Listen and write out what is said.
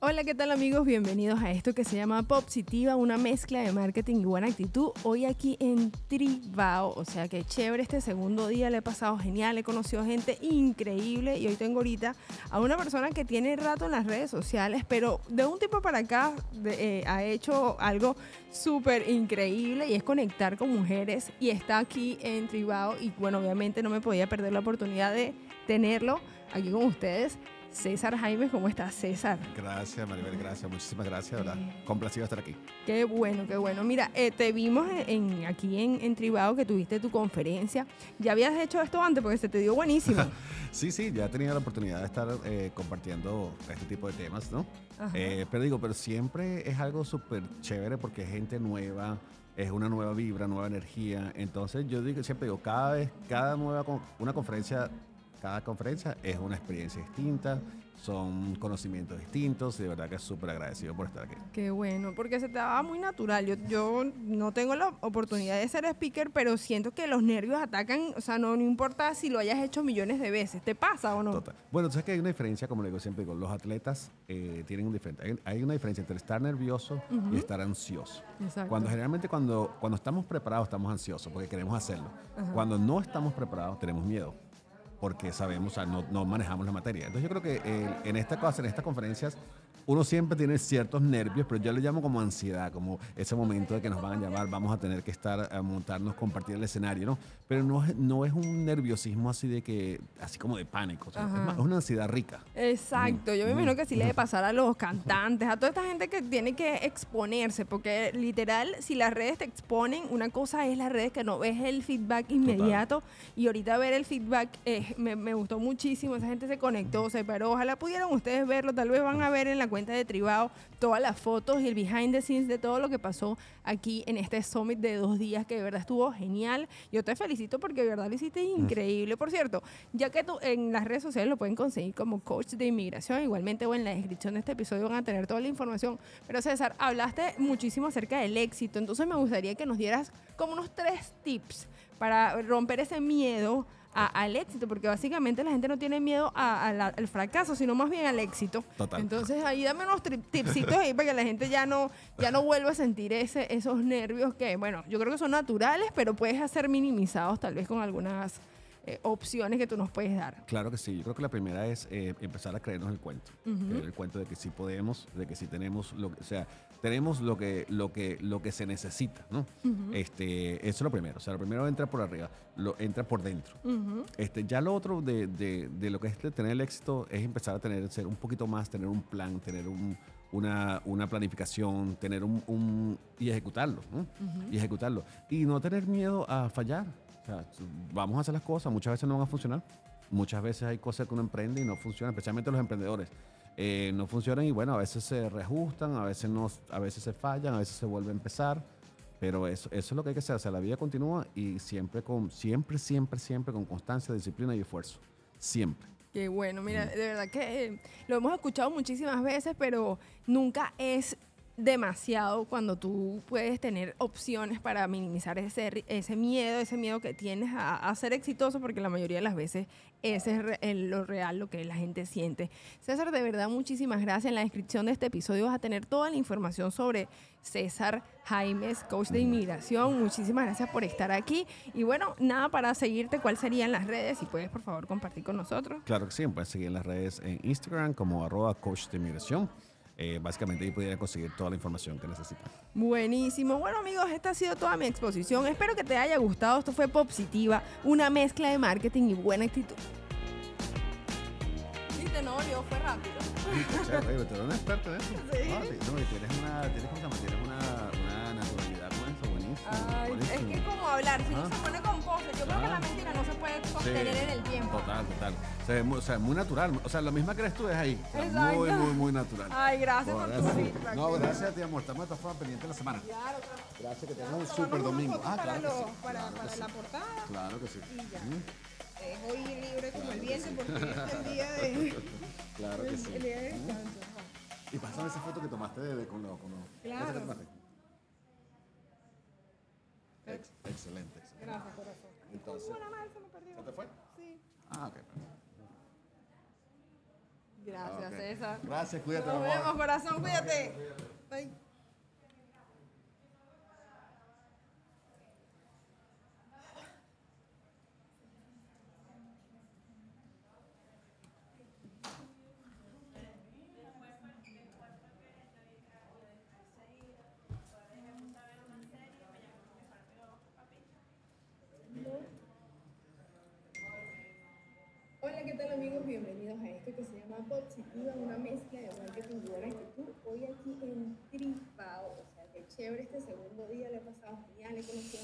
Hola, ¿qué tal amigos? Bienvenidos a esto que se llama Positiva, una mezcla de marketing y buena actitud. Hoy aquí en Tribao, o sea que chévere este segundo día, le he pasado genial, he conocido gente increíble y hoy tengo ahorita a una persona que tiene rato en las redes sociales, pero de un tipo para acá eh, ha hecho algo súper increíble y es conectar con mujeres y está aquí en Tribao y bueno, obviamente no me podía perder la oportunidad de tenerlo aquí con ustedes. César Jaime, ¿cómo estás, César? Gracias, Maribel, gracias, muchísimas gracias, ¿verdad? Complacido estar aquí. Qué bueno, qué bueno. Mira, eh, te vimos en, aquí en, en Tribado que tuviste tu conferencia. ¿Ya habías hecho esto antes? Porque se te dio buenísimo. sí, sí, ya he tenido la oportunidad de estar eh, compartiendo este tipo de temas, ¿no? Eh, pero digo, pero siempre es algo súper chévere porque es gente nueva, es una nueva vibra, nueva energía. Entonces yo digo, siempre digo, cada vez, cada nueva, una conferencia cada conferencia es una experiencia distinta, son conocimientos distintos y de verdad que es súper agradecido por estar aquí. Qué bueno, porque se te daba muy natural. Yo, yo no tengo la oportunidad de ser speaker, pero siento que los nervios atacan, o sea, no, no importa si lo hayas hecho millones de veces, ¿te pasa o no? Total. Bueno, entonces que hay una diferencia, como le digo siempre, digo, los atletas eh, tienen un diferente, hay, una diferencia entre estar nervioso y estar ansioso. Exacto. Cuando generalmente cuando, cuando estamos preparados estamos ansiosos porque queremos hacerlo. Cuando no estamos preparados tenemos miedo porque sabemos, o sea, no, no, manejamos la materia. Entonces yo creo que eh, en esta cosa, en estas conferencias, uno siempre tiene ciertos nervios, pero yo le llamo como ansiedad, como ese momento de que nos van a llamar, vamos a tener que estar a montarnos, compartir el escenario, ¿no? Pero no, no es un nerviosismo así de que, así como de pánico, es, una ansiedad rica. Exacto, yo me imagino que así le debe pasar a los cantantes, a toda esta gente que tiene que exponerse, porque literal, si las redes te exponen, una cosa es las redes que no ves el feedback inmediato y ahorita ver el feedback eh, me, me gustó muchísimo, esa gente se conectó, se paró, ojalá pudieran ustedes verlo, tal vez van a ver en la cuenta de Tribao todas las fotos y el behind the scenes de todo lo que pasó aquí en este summit de dos días que de verdad estuvo genial. Yo te felicito porque de verdad lo hiciste increíble. Por cierto, ya que tú en las redes sociales lo pueden conseguir como coach de inmigración, igualmente o en la descripción de este episodio van a tener toda la información. Pero César, hablaste muchísimo acerca del éxito, entonces me gustaría que nos dieras como unos tres tips para romper ese miedo al éxito, porque básicamente la gente no tiene miedo al fracaso, sino más bien al éxito. Total. Entonces ahí dame unos tipsitos ahí para que la gente ya no, ya no vuelva a sentir ese, esos nervios que, bueno, yo creo que son naturales, pero puedes hacer minimizados tal vez con algunas eh, opciones que tú nos puedes dar. Claro que sí. Yo creo que la primera es eh, empezar a creernos el cuento. el cuento de que sí podemos, de que sí tenemos lo que, o sea, tenemos lo que, lo que, lo que se necesita, ¿no? este, eso es lo primero. O sea, lo primero entra por arriba, lo entra por dentro. este, ya lo otro de, de, lo que es tener el éxito es empezar a tener, ser un poquito más, tener un plan, tener un, una, una, planificación, tener un, un y ejecutarlo, ¿no? Y ejecutarlo. Y no tener miedo a fallar vamos a hacer las cosas, muchas veces no van a funcionar. Muchas veces hay cosas que uno emprende y no funcionan, especialmente los emprendedores. Eh, no funcionan y bueno, a veces se reajustan, a veces, no, a veces se fallan, a veces se vuelve a empezar. Pero eso, eso es lo que hay que hacer. O sea, la vida continúa y siempre, con, siempre, siempre, siempre con constancia, disciplina y esfuerzo. Siempre. Qué bueno, mira, de verdad que eh, lo hemos escuchado muchísimas veces, pero nunca es demasiado cuando tú puedes tener opciones para minimizar ese, ese miedo, ese miedo que tienes a, ser exitoso, porque la mayoría de las veces ese es lo real, lo que la gente siente. César, de verdad, muchísimas gracias. En la descripción de este episodio vas a tener toda la información sobre César Jaimes, coach de inmigración. Muchísimas gracias por estar aquí. Y bueno, nada para seguirte, ¿cuáles serían las redes? Si puedes, por favor, compartir con nosotros. Claro que sí, puedes seguir en las redes en Instagram como arroba coach de inmigración. Eh, básicamente ahí pudieran conseguir toda la información que necesitan. Buenísimo. Bueno amigos, esta ha sido toda mi exposición. Espero que te haya gustado. Esto fue Positiva, una mezcla de marketing y buena actitud. Viste, no, yo fue rápido. Chévere, tú eres un experto en eso. Sí. No, tienes una, tienes, tienes una, una naturalidad con eso, buenísimo. Ay, es que es como hablar, si uno se pone yo creo que la mentira no se puede sostener en el tiempo. Total, total. O sea, muy, o sea, muy natural. O sea, lo misma que eres tú es ahí. muy, muy, muy natural. Ay, gracias por, tu feedback. No, gracias a ti, amor. Estamos formas pendientes de la semana. Claro, claro. Gracias, que tengas un súper domingo. Ah, claro para, que sí. para, para la portada. Claro que sí. Y ya. Mm. hoy libre como el viento porque es el día de... claro que sí. El día de descanso. Y pásame esa foto que tomaste de, con los... Con los claro. Excelente, excelente. Gracias, corazón. Entonces, una más se me perdió. ¿Se te fue? Sí. Ah, ok. Gracias, Ok. César. Gracias, cuídate, Nos amor. vemos, corazón, cuídate. Bye. Hola, ¿qué tal amigos? Bienvenidos a esto que se llama Positiva, una mezcla de marketing y buena actitud. Hoy aquí en Tripao, o sea, qué chévere este segundo día, le he pasado genial, he conocido